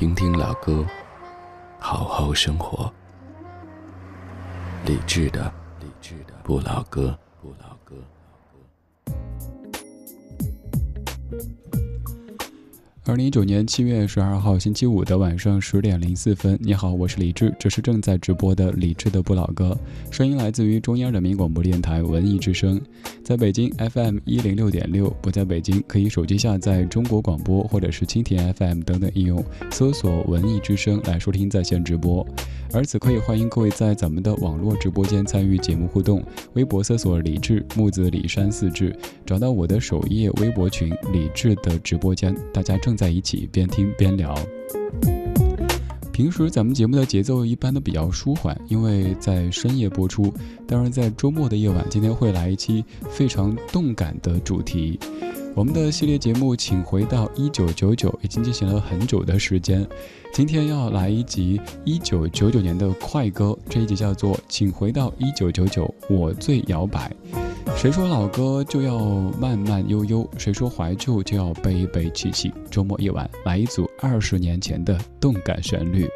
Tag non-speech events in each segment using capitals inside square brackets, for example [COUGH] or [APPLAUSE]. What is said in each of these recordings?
听听老歌，好好生活。理智的，理智的不老歌，不老歌。二零一九年七月十二号星期五的晚上十点零四分，你好，我是李志，这是正在直播的李志的不老歌，声音来自于中央人民广播电台文艺之声，在北京 FM 一零六点六，不在北京可以手机下载中国广播或者是蜻蜓 FM 等等应用，搜索文艺之声来收听在线直播。而此刻也欢迎各位在咱们的网络直播间参与节目互动，微博搜索李志木子李山四志，找到我的首页微博群李志的直播间，大家正在一起边听边聊。平时咱们节目的节奏一般都比较舒缓，因为在深夜播出。当然，在周末的夜晚，今天会来一期非常动感的主题。我们的系列节目，请回到一九九九，已经进行了很久的时间。今天要来一集一九九九年的快歌，这一集叫做《请回到一九九九，我最摇摆》。谁说老歌就要慢慢悠悠？谁说怀旧就要悲悲戚戚？周末夜晚来一组二十年前的动感旋律。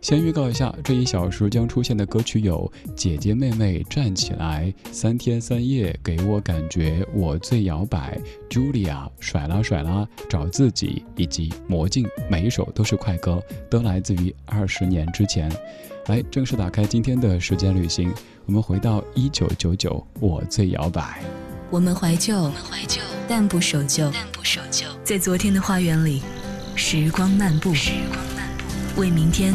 先预告一下，这一小时将出现的歌曲有《姐姐妹妹站起来》、三天三夜给我感觉我最摇摆、Julia 甩啦甩啦找自己以及魔镜，每一首都是快歌，都来自于二十年之前。来，正式打开今天的时间旅行，我们回到一九九九，我最摇摆。我们怀旧，我们怀旧，但不守旧，但不守旧，在昨天的花园里，时光漫步，时光漫步，为明天。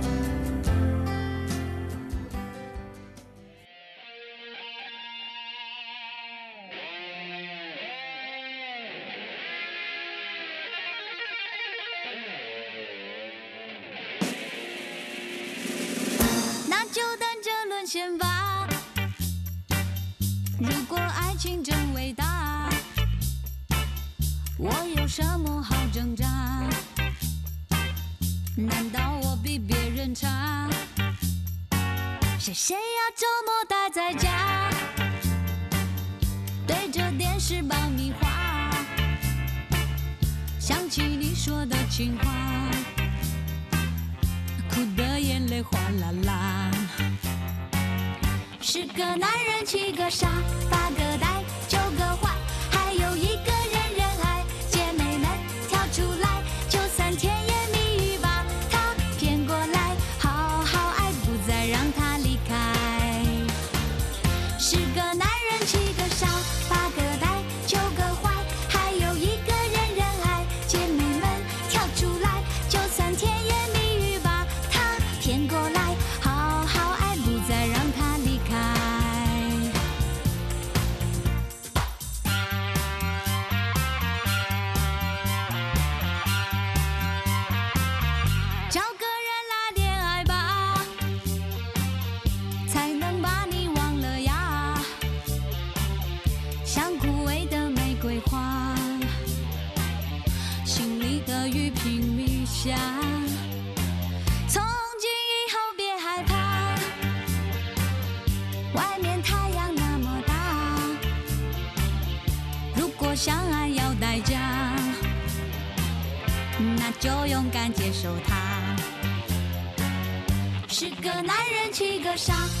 周末待在家对着电视爆米花想起你说的情话哭的眼泪哗啦啦。十个男人七个傻八个沙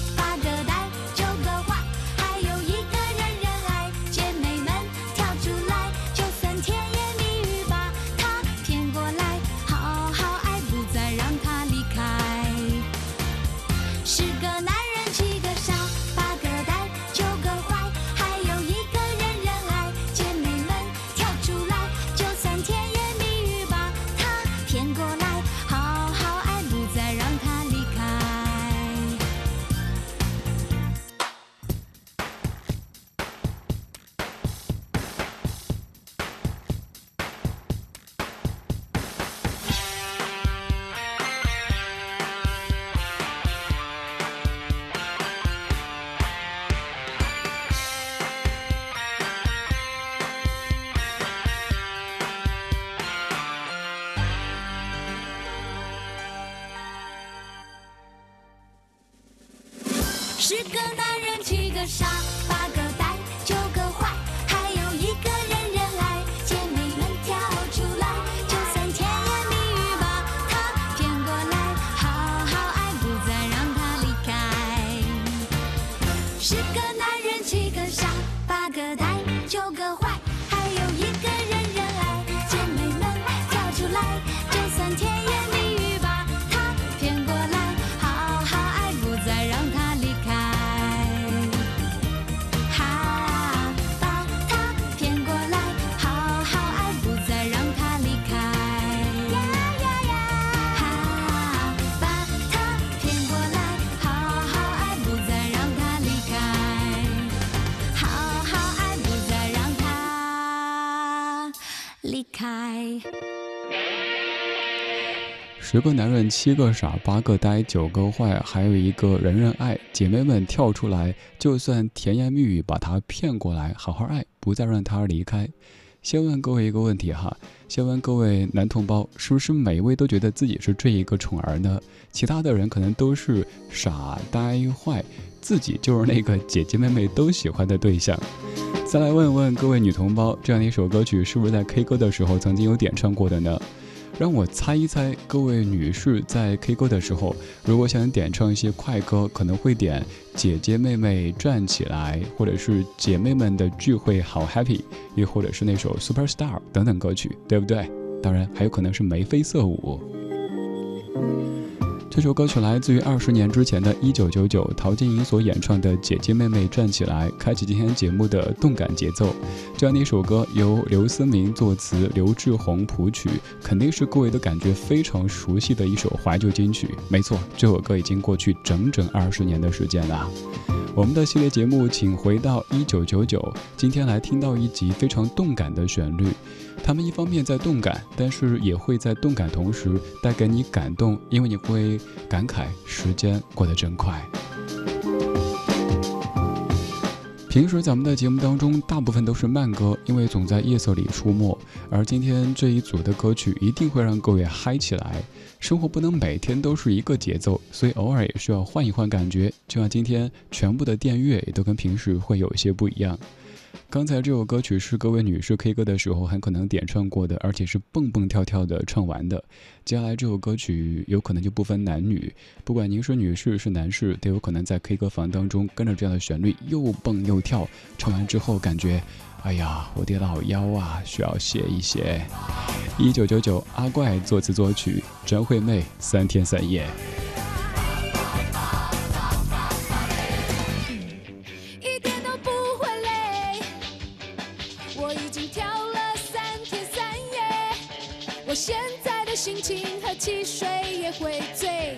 十个男人，七个傻，八个呆，九个坏，还有一个人人爱。姐妹们跳出来，就算甜言蜜语把他骗过来，好好爱，不再让他离开。先问各位一个问题哈，先问各位男同胞，是不是每一位都觉得自己是这一个宠儿呢？其他的人可能都是傻呆坏，自己就是那个姐姐妹妹都喜欢的对象。再来问问各位女同胞，这样的一首歌曲是不是在 K 歌的时候曾经有点唱过的呢？让我猜一猜，各位女士在 K 歌的时候，如果想点唱一些快歌，可能会点《姐姐妹妹站起来》，或者是《姐妹们的聚会好 Happy》，又或者是那首《Superstar》等等歌曲，对不对？当然，还有可能是眉飞色舞。这首歌曲来自于二十年之前的一九九九，陶晶莹所演唱的《姐姐妹妹站起来》，开启今天节目的动感节奏。这样的一首歌由刘思明作词，刘志宏谱曲，肯定是各位都感觉非常熟悉的一首怀旧金曲。没错，这首歌已经过去整整二十年的时间了。我们的系列节目，请回到一九九九，今天来听到一集非常动感的旋律。他们一方面在动感，但是也会在动感同时带给你感动，因为你会感慨时间过得真快。平时咱们的节目当中，大部分都是慢歌，因为总在夜色里出没。而今天这一组的歌曲一定会让各位嗨起来。生活不能每天都是一个节奏，所以偶尔也需要换一换感觉。就像今天全部的电乐也都跟平时会有一些不一样。刚才这首歌曲是各位女士 K 歌的时候很可能点唱过的，而且是蹦蹦跳跳的唱完的。接下来这首歌曲有可能就不分男女，不管您是女士是男士，都有可能在 K 歌房当中跟着这样的旋律又蹦又跳。唱完之后感觉，哎呀，我的老腰啊，需要歇一歇。一九九九，阿怪作词作曲，张惠妹三天三夜。心情喝汽水也会醉，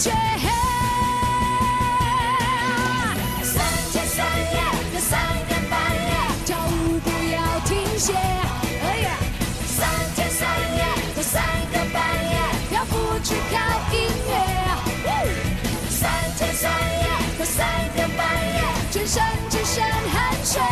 嘿三天三夜三半跳舞不要停歇三天三夜三更半夜浮只靠音乐三天三夜三更半夜全身只剩汗水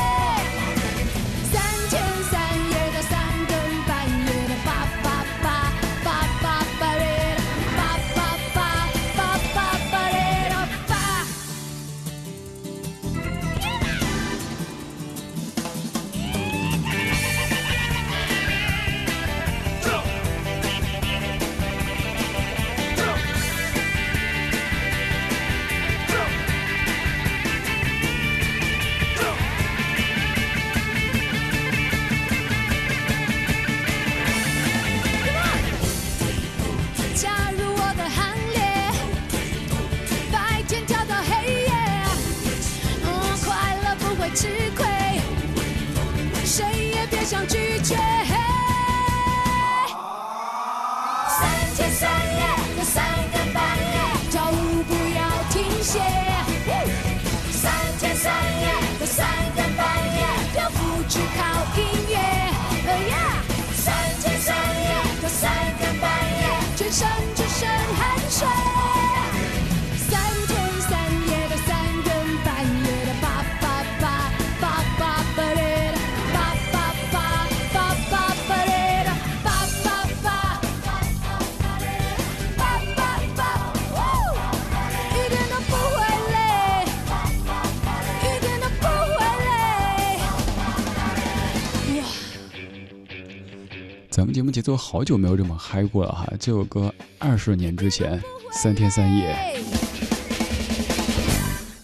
咱们节目节奏好久没有这么嗨过了哈！这首歌二十年之前，三天三夜。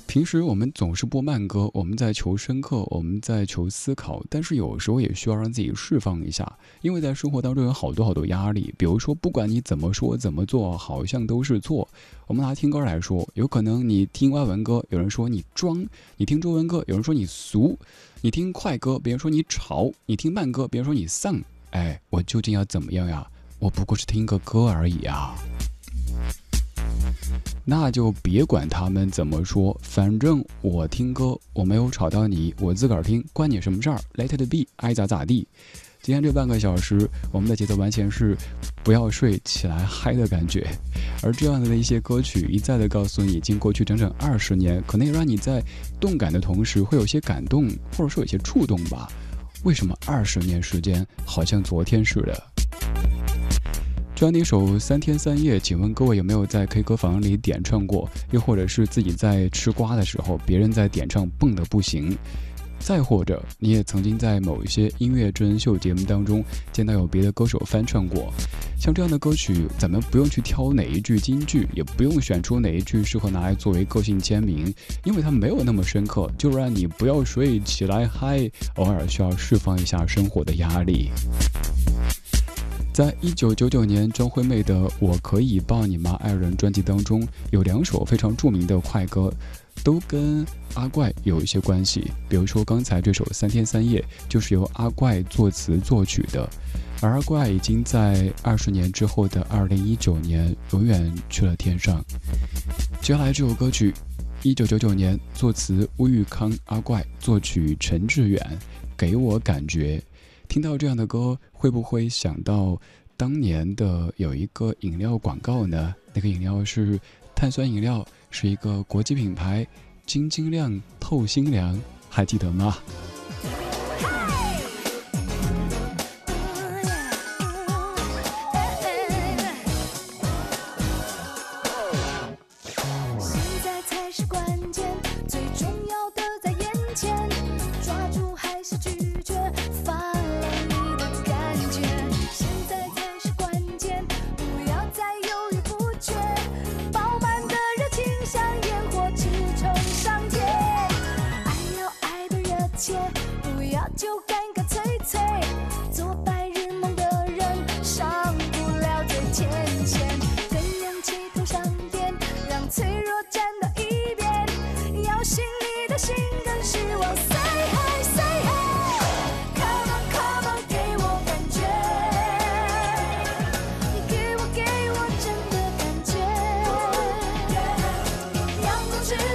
平时我们总是播慢歌，我们在求深刻，我们在求思考，但是有时候也需要让自己释放一下，因为在生活当中有好多好多压力。比如说，不管你怎么说怎么做，好像都是错。我们拿听歌来说，有可能你听外文歌，有人说你装；你听中文歌，有人说你俗；你听快歌，别人说你吵；你听慢歌，别人说你丧。哎，我究竟要怎么样呀？我不过是听个歌而已啊。那就别管他们怎么说，反正我听歌，我没有吵到你，我自个儿听，关你什么事儿？Let it be，爱咋咋地。今天这半个小时，我们的节奏完全是不要睡起来嗨的感觉，而这样的一些歌曲，一再的告诉你，已经过去整整二十年，可能也让你在动感的同时，会有些感动，或者说有些触动吧。为什么二十年时间好像昨天似的？教你一首《三天三夜》，请问各位有没有在 K 歌房里点唱过？又或者是自己在吃瓜的时候，别人在点唱蹦的不行？再或者你也曾经在某一些音乐真人秀节目当中见到有别的歌手翻唱过？像这样的歌曲，咱们不用去挑哪一句金句，也不用选出哪一句适合拿来作为个性签名，因为它没有那么深刻，就让你不要睡起来嗨，偶尔需要释放一下生活的压力。在一九九九年，张惠妹的《我可以抱你吗》爱人专辑当中，有两首非常著名的快歌，都跟阿怪有一些关系。比如说刚才这首《三天三夜》，就是由阿怪作词作曲的，而阿怪已经在二十年之后的二零一九年永远去了天上。接下来这首歌曲，一九九九年作词乌玉康，阿怪作曲陈志远，给我感觉。听到这样的歌，会不会想到当年的有一个饮料广告呢？那个饮料是碳酸饮料，是一个国际品牌，晶晶亮透心凉，还记得吗？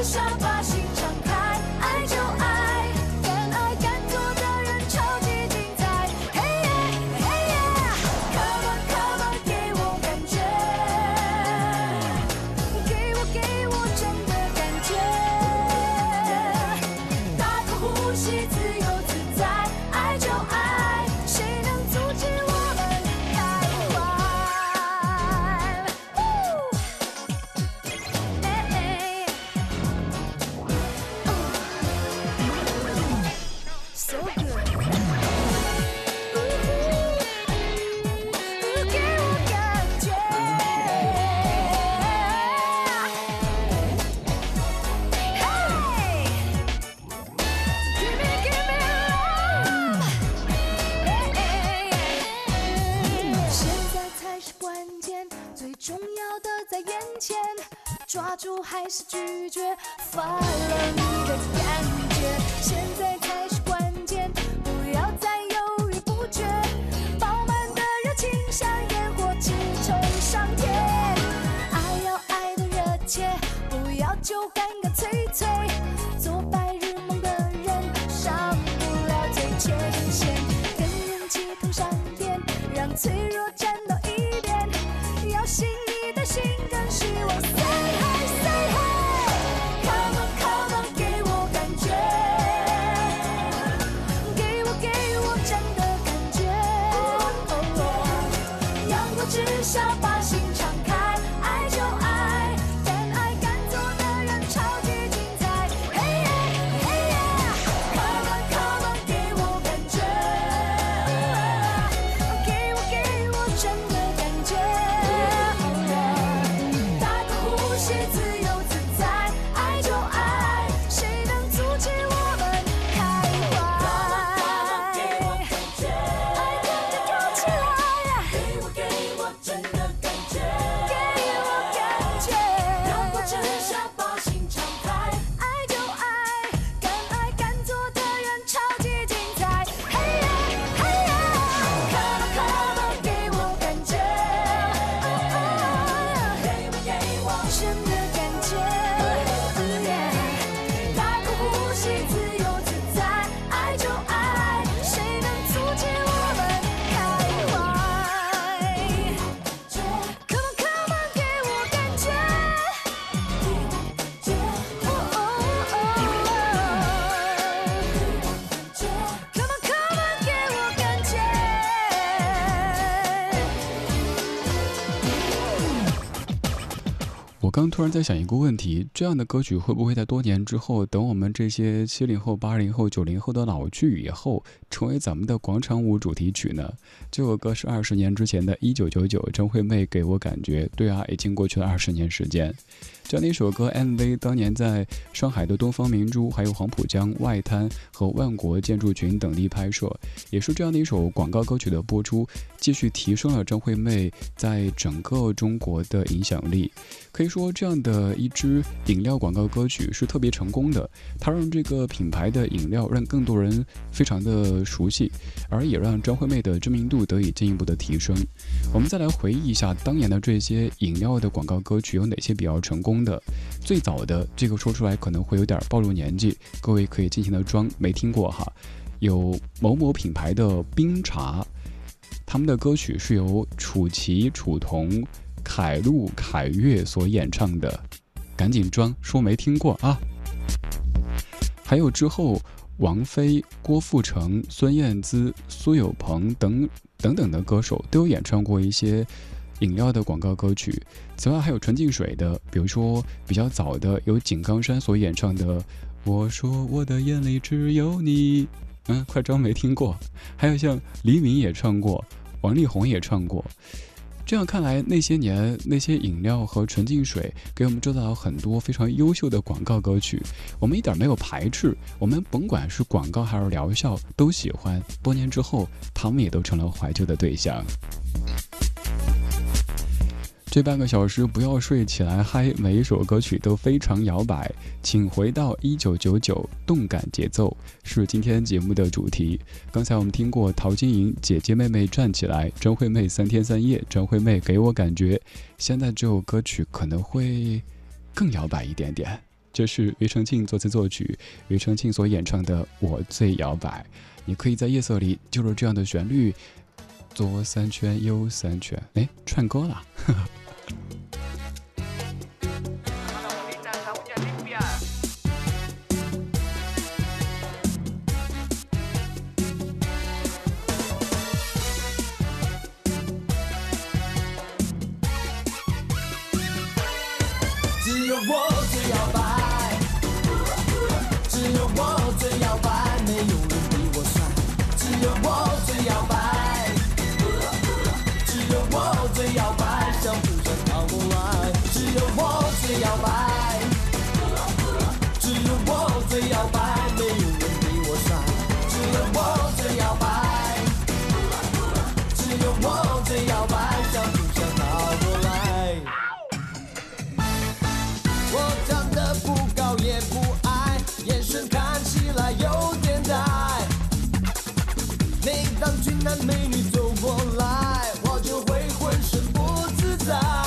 shut 在想一个问题：这样的歌曲会不会在多年之后，等我们这些七零后、八零后、九零后的老去以后，成为咱们的广场舞主题曲呢？这首歌是二十年之前的《一九九九》，张惠妹给我感觉，对啊，已经过去了二十年时间。这样的一首歌 MV 当年在上海的东方明珠、还有黄浦江外滩和万国建筑群等地拍摄，也是这样的一首广告歌曲的播出，继续提升了张惠妹在整个中国的影响力。可以说，这样的一支饮料广告歌曲是特别成功的，它让这个品牌的饮料让更多人非常的熟悉，而也让张惠妹的知名度得以进一步的提升。我们再来回忆一下当年的这些饮料的广告歌曲有哪些比较成功的。最早的这个说出来可能会有点暴露年纪，各位可以尽情的装没听过哈。有某某品牌的冰茶，他们的歌曲是由楚奇、楚童、凯路、凯越所演唱的，赶紧装说没听过啊。还有之后，王菲、郭富城、孙燕姿、苏有朋等等等的歌手都有演唱过一些饮料的广告歌曲。此外，还有纯净水的，比如说比较早的有井冈山所演唱的《我说我的眼里只有你》，嗯，快装没听过。还有像黎明也唱过，王力宏也唱过。这样看来，那些年那些饮料和纯净水给我们制造了很多非常优秀的广告歌曲，我们一点没有排斥，我们甭管是广告还是疗效都喜欢。多年之后，他们也都成了怀旧的对象。这半个小时不要睡，起来嗨！每一首歌曲都非常摇摆，请回到一九九九，动感节奏是今天节目的主题。刚才我们听过陶晶莹《姐姐妹妹站起来》，张惠妹《三天三夜》，张惠妹给我感觉，现在这首歌曲可能会更摇摆一点点。这是庾澄庆作词作曲，庾澄庆所演唱的《我最摇摆》。你可以在夜色里就着这样的旋律，左三圈右三圈，哎，串歌了。呵 [LAUGHS] 呵美女走过来，我就会浑身不自在。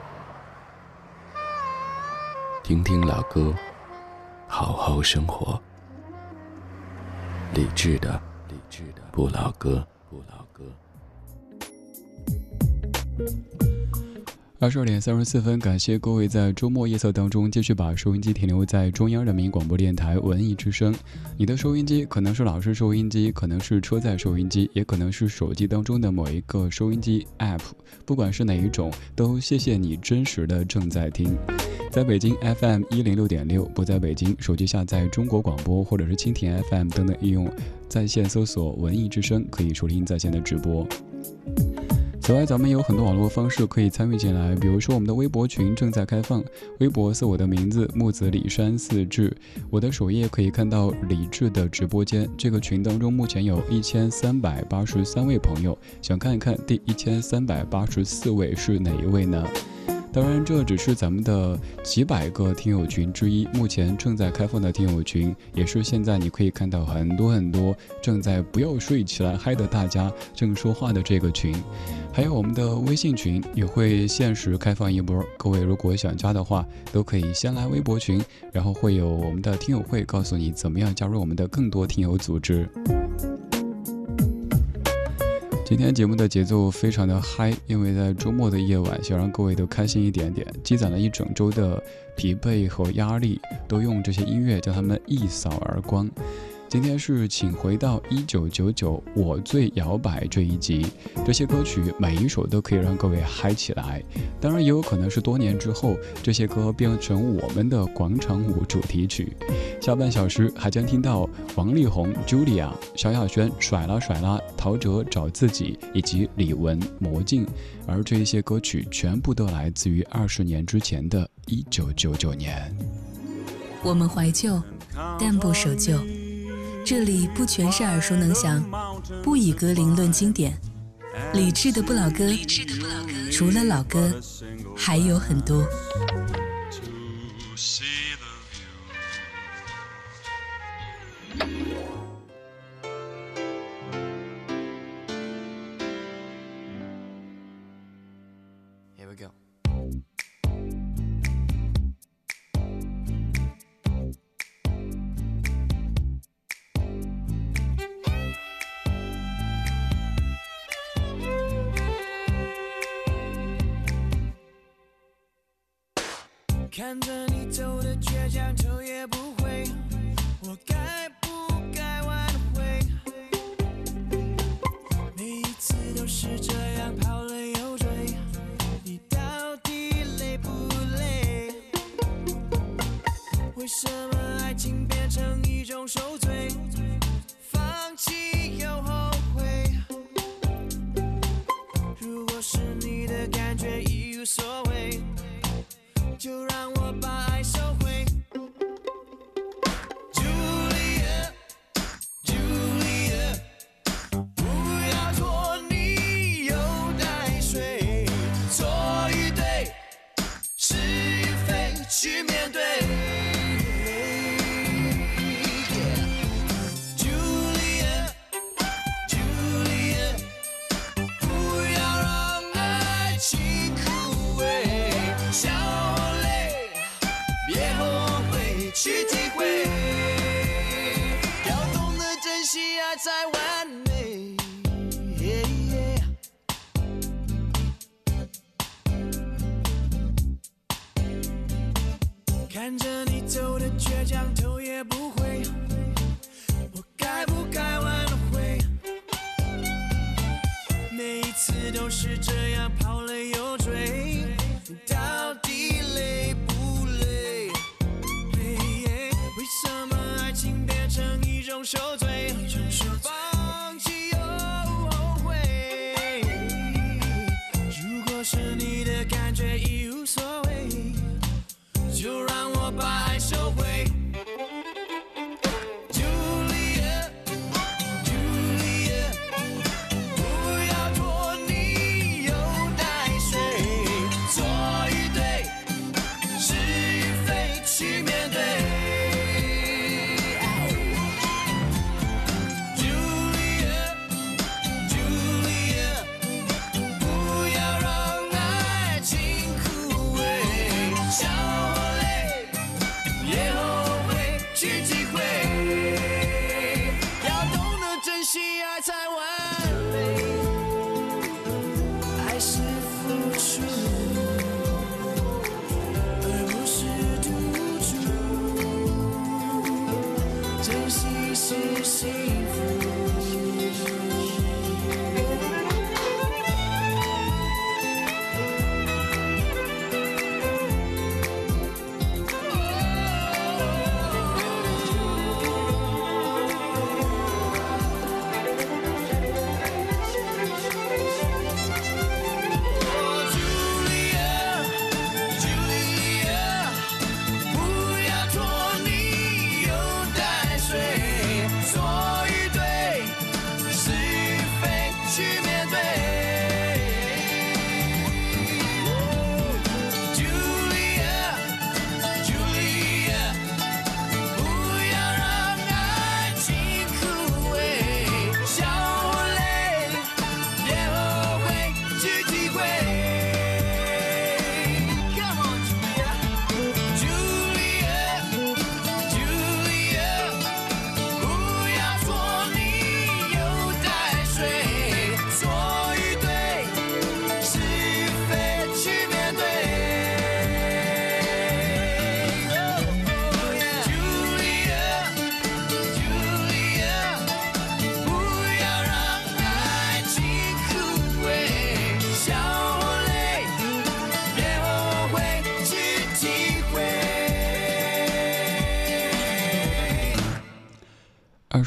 听听老歌，好好生活。理智的，理智的不老歌，不老歌。二十二点三十四分，感谢各位在周末夜色当中继续把收音机停留在中央人民广播电台文艺之声。你的收音机可能是老式收音机，可能是车载收音机，也可能是手机当中的某一个收音机 App。不管是哪一种，都谢谢你真实的正在听。在北京 FM 一零六点六，不在北京，手机下载中国广播或者是蜻蜓 FM 等等应用，在线搜索“文艺之声”，可以收听在线的直播。此外，咱们有很多网络方式可以参与进来，比如说我们的微博群正在开放，微博是我的名字木子李山四志，我的首页可以看到李志的直播间。这个群当中目前有一千三百八十三位朋友，想看一看第一千三百八十四位是哪一位呢？当然，这只是咱们的几百个听友群之一，目前正在开放的听友群，也是现在你可以看到很多很多正在不要睡起来嗨的大家正说话的这个群。还有我们的微信群也会限时开放一波，各位如果想加的话，都可以先来微博群，然后会有我们的听友会告诉你怎么样加入我们的更多听友组织。今天节目的节奏非常的嗨，因为在周末的夜晚，想让各位都开心一点点，积攒了一整周的疲惫和压力，都用这些音乐将它们一扫而光。今天是请回到一九九九，我最摇摆这一集。这些歌曲每一首都可以让各位嗨起来，当然也有可能是多年之后，这些歌变成我们的广场舞主题曲。下半小时还将听到王力宏、Julia、萧亚轩、甩啦甩啦、陶喆找自己以及李玟魔镜，而这一些歌曲全部都来自于二十年之前的一九九九年。我们怀旧，但不守旧。这里不全是耳熟能详，不以格林论经典。理智的不老歌，除了老歌，还有很多。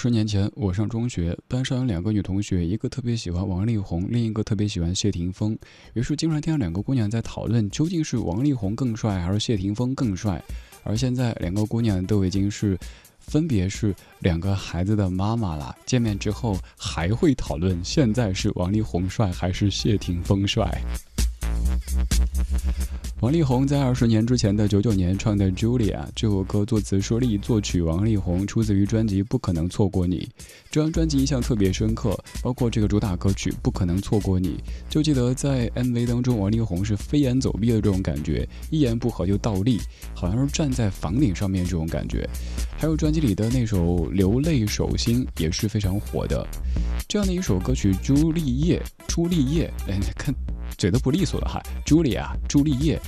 十年前，我上中学，班上有两个女同学，一个特别喜欢王力宏，另一个特别喜欢谢霆锋。于是经常听到两个姑娘在讨论，究竟是王力宏更帅还是谢霆锋更帅。而现在，两个姑娘都已经是，分别是两个孩子的妈妈了。见面之后还会讨论，现在是王力宏帅还是谢霆锋帅。王力宏在二十年之前的九九年唱的《Julia》这首歌，作词舒立，作曲王力宏，出自于专辑《不可能错过你》。这张专辑印象特别深刻，包括这个主打歌曲《不可能错过你》，就记得在 MV 当中，王力宏是飞檐走壁的这种感觉，一言不合就倒立，好像是站在房顶上面这种感觉。还有专辑里的那首《流泪手心》也是非常火的。这样的一首歌曲《朱丽叶》，朱丽叶，哎，看。嘴都不利索了哈，朱莉亚，朱丽叶，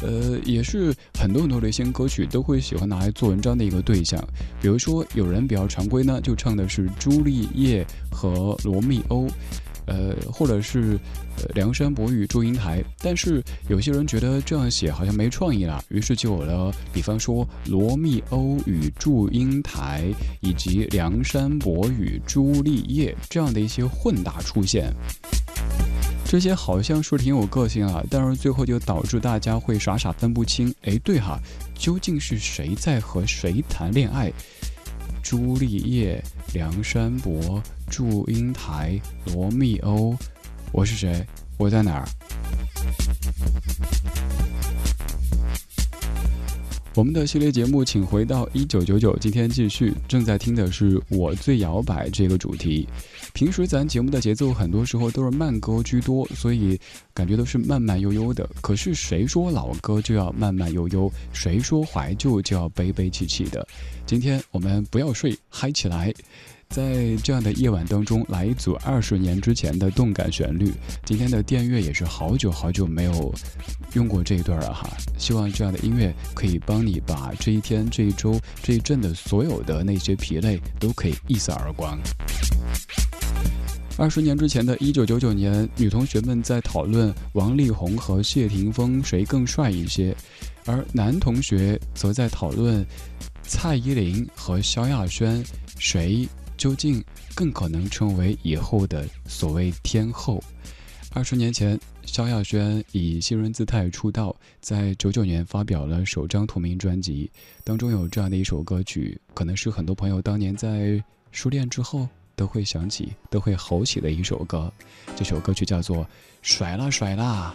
呃，也是很多很多流行歌曲都会喜欢拿来做文章的一个对象。比如说，有人比较常规呢，就唱的是朱丽叶和罗密欧，呃，或者是梁山伯与祝英台。但是有些人觉得这样写好像没创意了，于是就有了，比方说罗密欧与祝英台以及梁山伯与朱丽叶这样的一些混搭出现。这些好像说挺有个性啊，但是最后就导致大家会傻傻分不清。哎，对哈，究竟是谁在和谁谈恋爱？朱丽叶、梁山伯、祝英台、罗密欧，我是谁？我在哪儿？我们的系列节目，请回到一九九九。今天继续，正在听的是《我最摇摆》这个主题。平时咱节目的节奏很多时候都是慢歌居多，所以感觉都是慢慢悠悠的。可是谁说老歌就要慢慢悠悠？谁说怀旧就要悲悲戚戚的？今天我们不要睡，嗨起来！在这样的夜晚当中，来一组二十年之前的动感旋律。今天的电乐也是好久好久没有用过这一段了哈。希望这样的音乐可以帮你把这一天、这一周、这一阵的所有的那些疲累都可以一扫而光。二十年之前的一九九九年，女同学们在讨论王力宏和谢霆锋谁更帅一些，而男同学则在讨论蔡依林和萧亚轩谁。究竟更可能成为以后的所谓天后？二十年前，萧亚轩以新人姿态出道，在九九年发表了首张同名专辑，当中有这样的一首歌曲，可能是很多朋友当年在失恋之后都会想起、都会吼起的一首歌。这首歌曲叫做《甩啦甩啦》，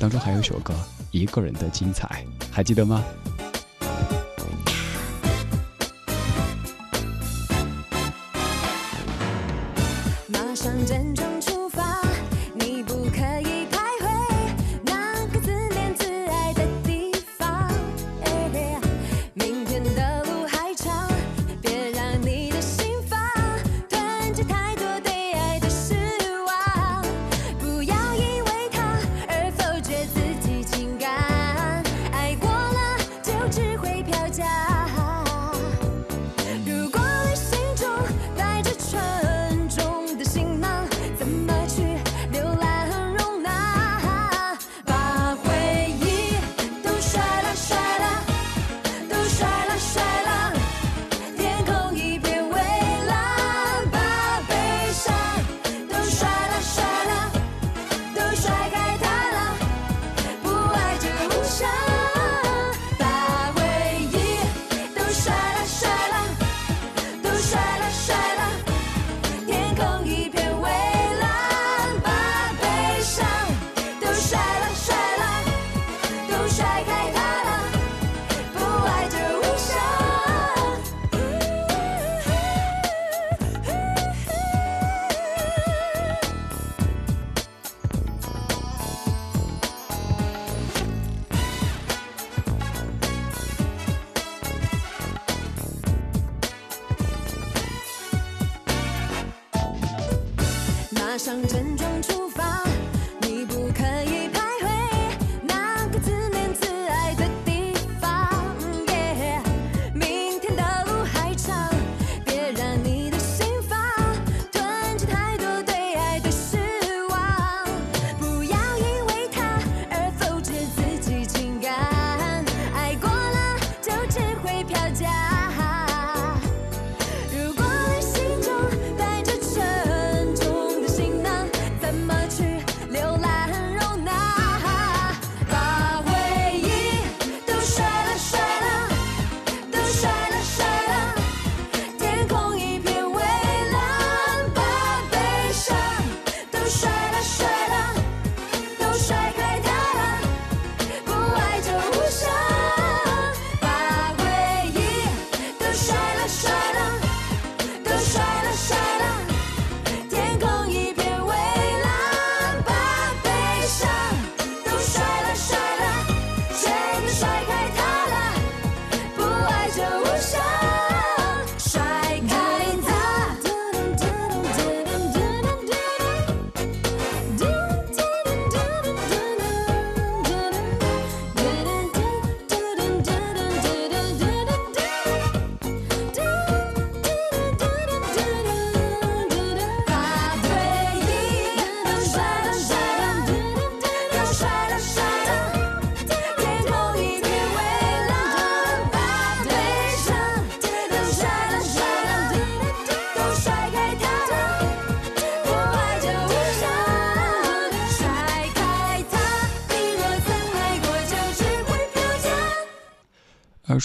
当中还有一首歌《一个人的精彩》，还记得吗？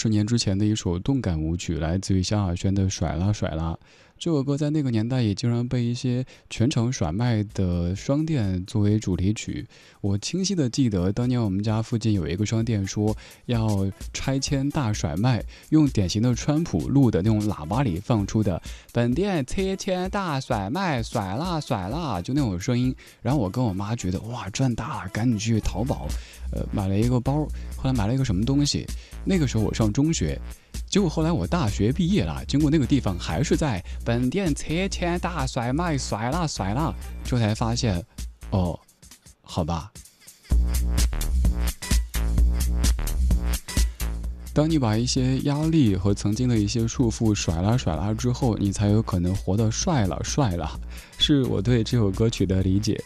十年之前的一首动感舞曲，来自于萧亚轩的《甩啦甩啦》。这首歌在那个年代也经常被一些全程甩卖的商店作为主题曲。我清晰的记得，当年我们家附近有一个商店说要拆迁大甩卖，用典型的川普录的那种喇叭里放出的“本店拆迁大甩卖，甩啦甩啦”，就那种声音。然后我跟我妈觉得哇赚大了，赶紧去淘宝，呃买了一个包，后来买了一个什么东西。那个时候我上中学。结果后来我大学毕业了，经过那个地方还是在本店拆迁大甩卖，甩啦甩啦，这才发现，哦，好吧。当你把一些压力和曾经的一些束缚甩啦甩啦之后，你才有可能活得帅了帅了，是我对这首歌曲的理解。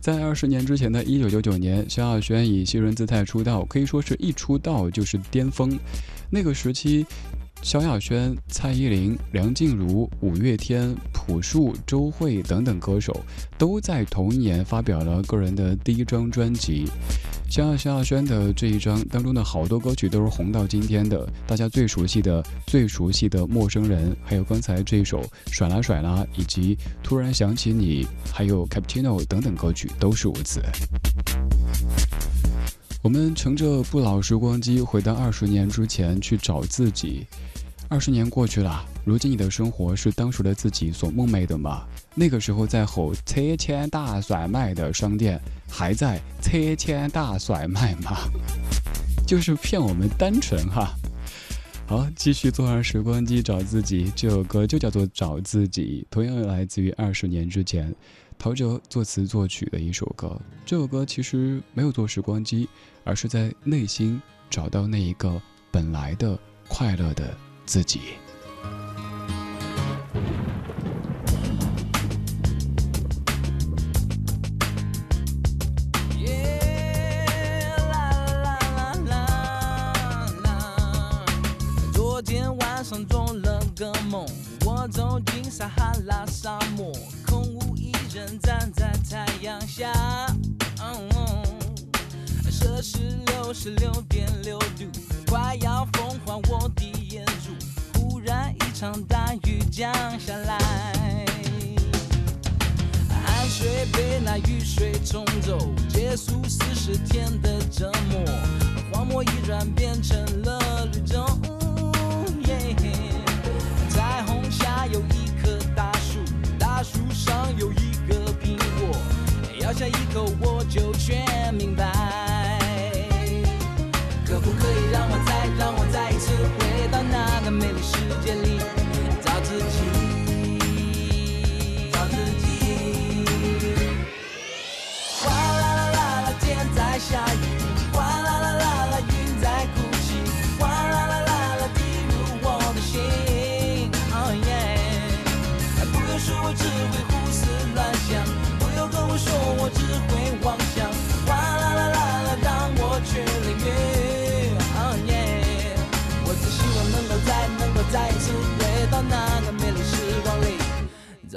在二十年之前的一九九九年，萧亚轩以新人姿态出道，可以说是一出道就是巅峰。那个时期，萧亚轩、蔡依林、梁静茹、五月天、朴树、周蕙等等歌手都在同一年发表了个人的第一张专辑。像萧亚轩的这一张当中的好多歌曲都是红到今天的，大家最熟悉的、最熟悉的《陌生人》，还有刚才这首《甩啦甩啦》，以及《突然想起你》，还有《Cappuccino》等等歌曲都是如此。我们乘着不老时光机回到二十年之前去找自己。二十年过去了，如今你的生活是当时的自己所梦寐的吗？那个时候在吼拆迁大甩卖的商店。还在拆迁大甩卖吗？[LAUGHS] 就是骗我们单纯哈。好，继续坐上时光机找自己。这首歌就叫做《找自己》，同样来自于二十年之前，陶喆作词作曲的一首歌。这首歌其实没有坐时光机，而是在内心找到那一个本来的快乐的自己。中了个梦，我走进撒哈拉沙漠，空无人站在太阳下。摄氏六十六点六度，快要风化我的眼珠。忽然一场大雨降下来，汗水被那雨水冲走，结束四十天的折磨。荒漠已然变成了绿洲。彩虹下有一棵大树，大树上有一，咬下一口我就全明白。可不可以让我再让我再一次回到那个美丽世界里，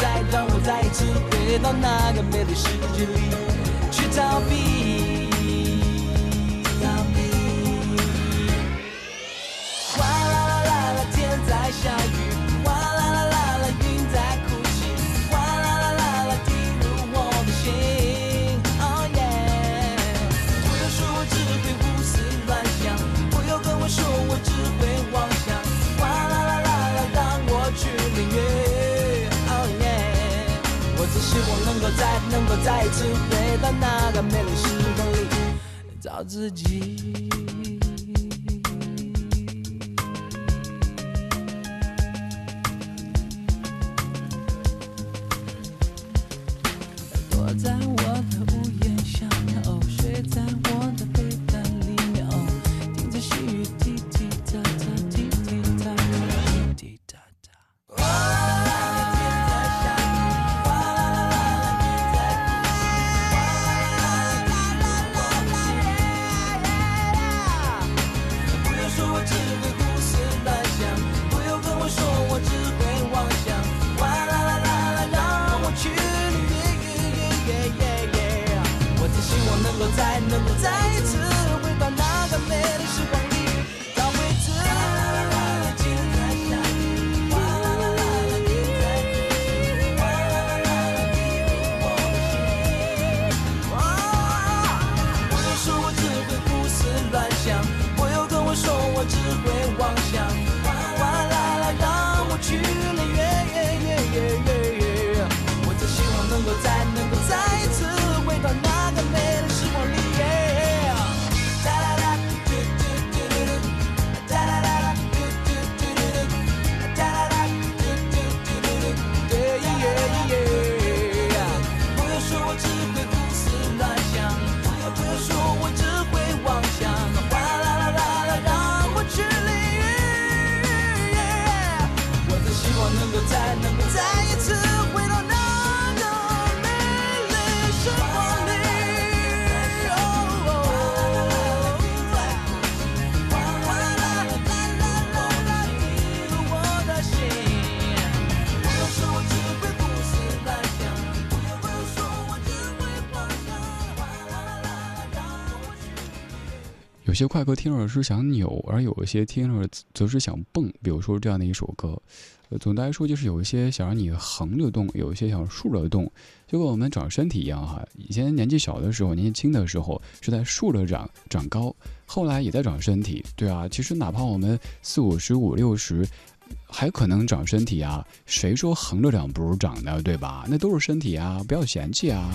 再让我再一次回到那个美丽世界里去逃避。逃避。哗啦啦啦啦，天在下雨。再一次回到那个美丽时光里找自己。能够再能够再。有些快歌听了是想扭，而有一些听了则是想蹦。比如说这样的一首歌，总的来说就是有一些想让你横着动，有一些想竖着动，就跟我们长身体一样哈。以前年纪小的时候，年轻的时候是在竖着长长高，后来也在长身体。对啊，其实哪怕我们四五十、五六十，还可能长身体啊。谁说横着长不如长的，对吧？那都是身体啊，不要嫌弃啊。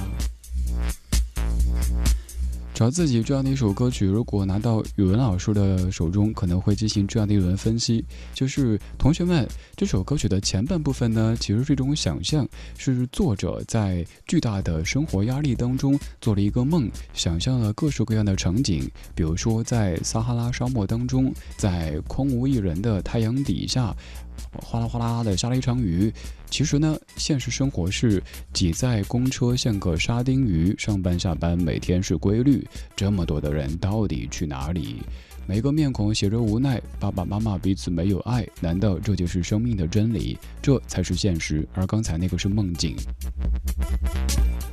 找自己这样的一首歌曲，如果拿到语文老师的手中，可能会进行这样的一轮分析。就是同学们，这首歌曲的前半部分呢，其实是一种想象，是作者在巨大的生活压力当中做了一个梦，想象了各式各样的场景，比如说在撒哈拉沙漠当中，在空无一人的太阳底下。哗啦哗啦的下了一场雨。其实呢，现实生活是挤在公车像个沙丁鱼，上班下班每天是规律。这么多的人到底去哪里？每个面孔写着无奈。爸爸妈妈彼此没有爱，难道这就是生命的真理？这才是现实，而刚才那个是梦境。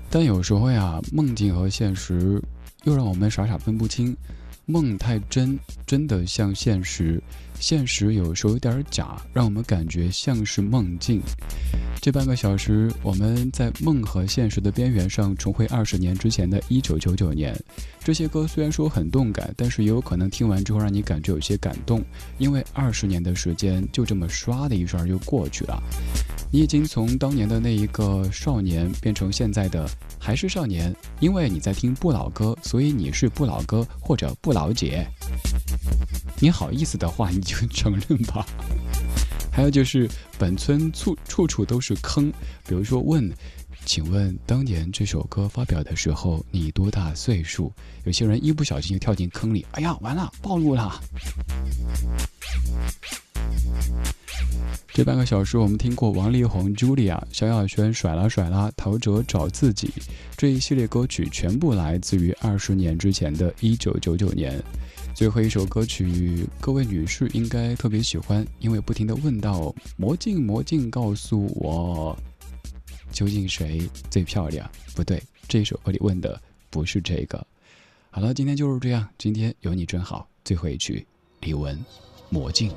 但有时候呀，梦境和现实又让我们傻傻分不清。梦太真，真的像现实；现实有时候有点假，让我们感觉像是梦境。这半个小时，我们在梦和现实的边缘上重回二十年之前的一九九九年。这些歌虽然说很动感，但是也有可能听完之后让你感觉有些感动，因为二十年的时间就这么唰的一瞬就过去了。你已经从当年的那一个少年变成现在的还是少年，因为你在听不老歌，所以你是不老哥或者不老姐。你好意思的话，你就承认吧。[LAUGHS] 还有就是本村处处处都是坑，比如说问，请问当年这首歌发表的时候你多大岁数？有些人一不小心就跳进坑里，哎呀，完了，暴露了。这半个小时我们听过王力宏、Julia、萧亚轩、甩啦甩啦、陶喆找自己这一系列歌曲，全部来自于二十年之前的一九九九年。最后一首歌曲，各位女士应该特别喜欢，因为不停的问到魔镜魔镜，告诉我究竟谁最漂亮？不对，这首歌里问的不是这个。好了，今天就是这样，今天有你真好。最后一曲，李玟，魔镜。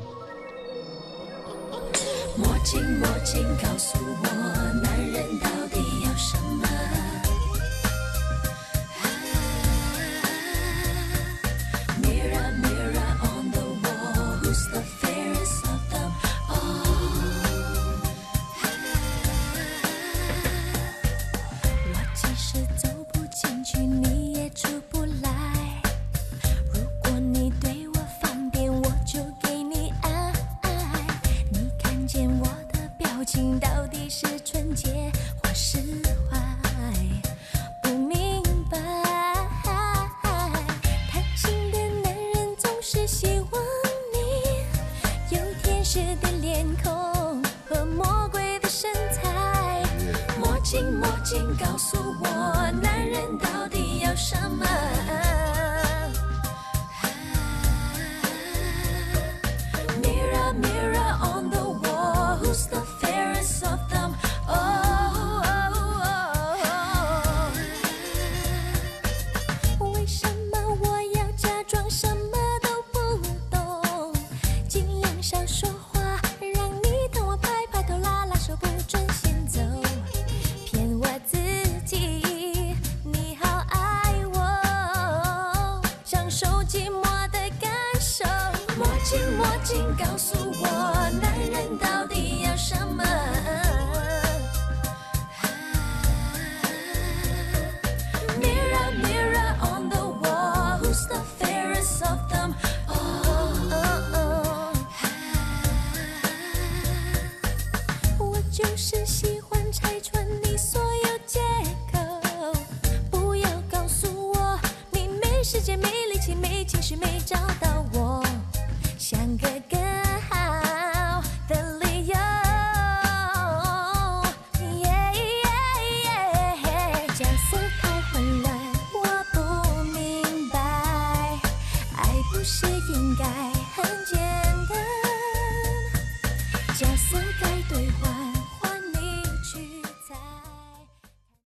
魔镜魔镜，告诉我，或释怀？不明白。贪心的男人总是希望你有天使的脸孔和魔鬼的身材。魔镜魔镜，告诉我，男人到底要什么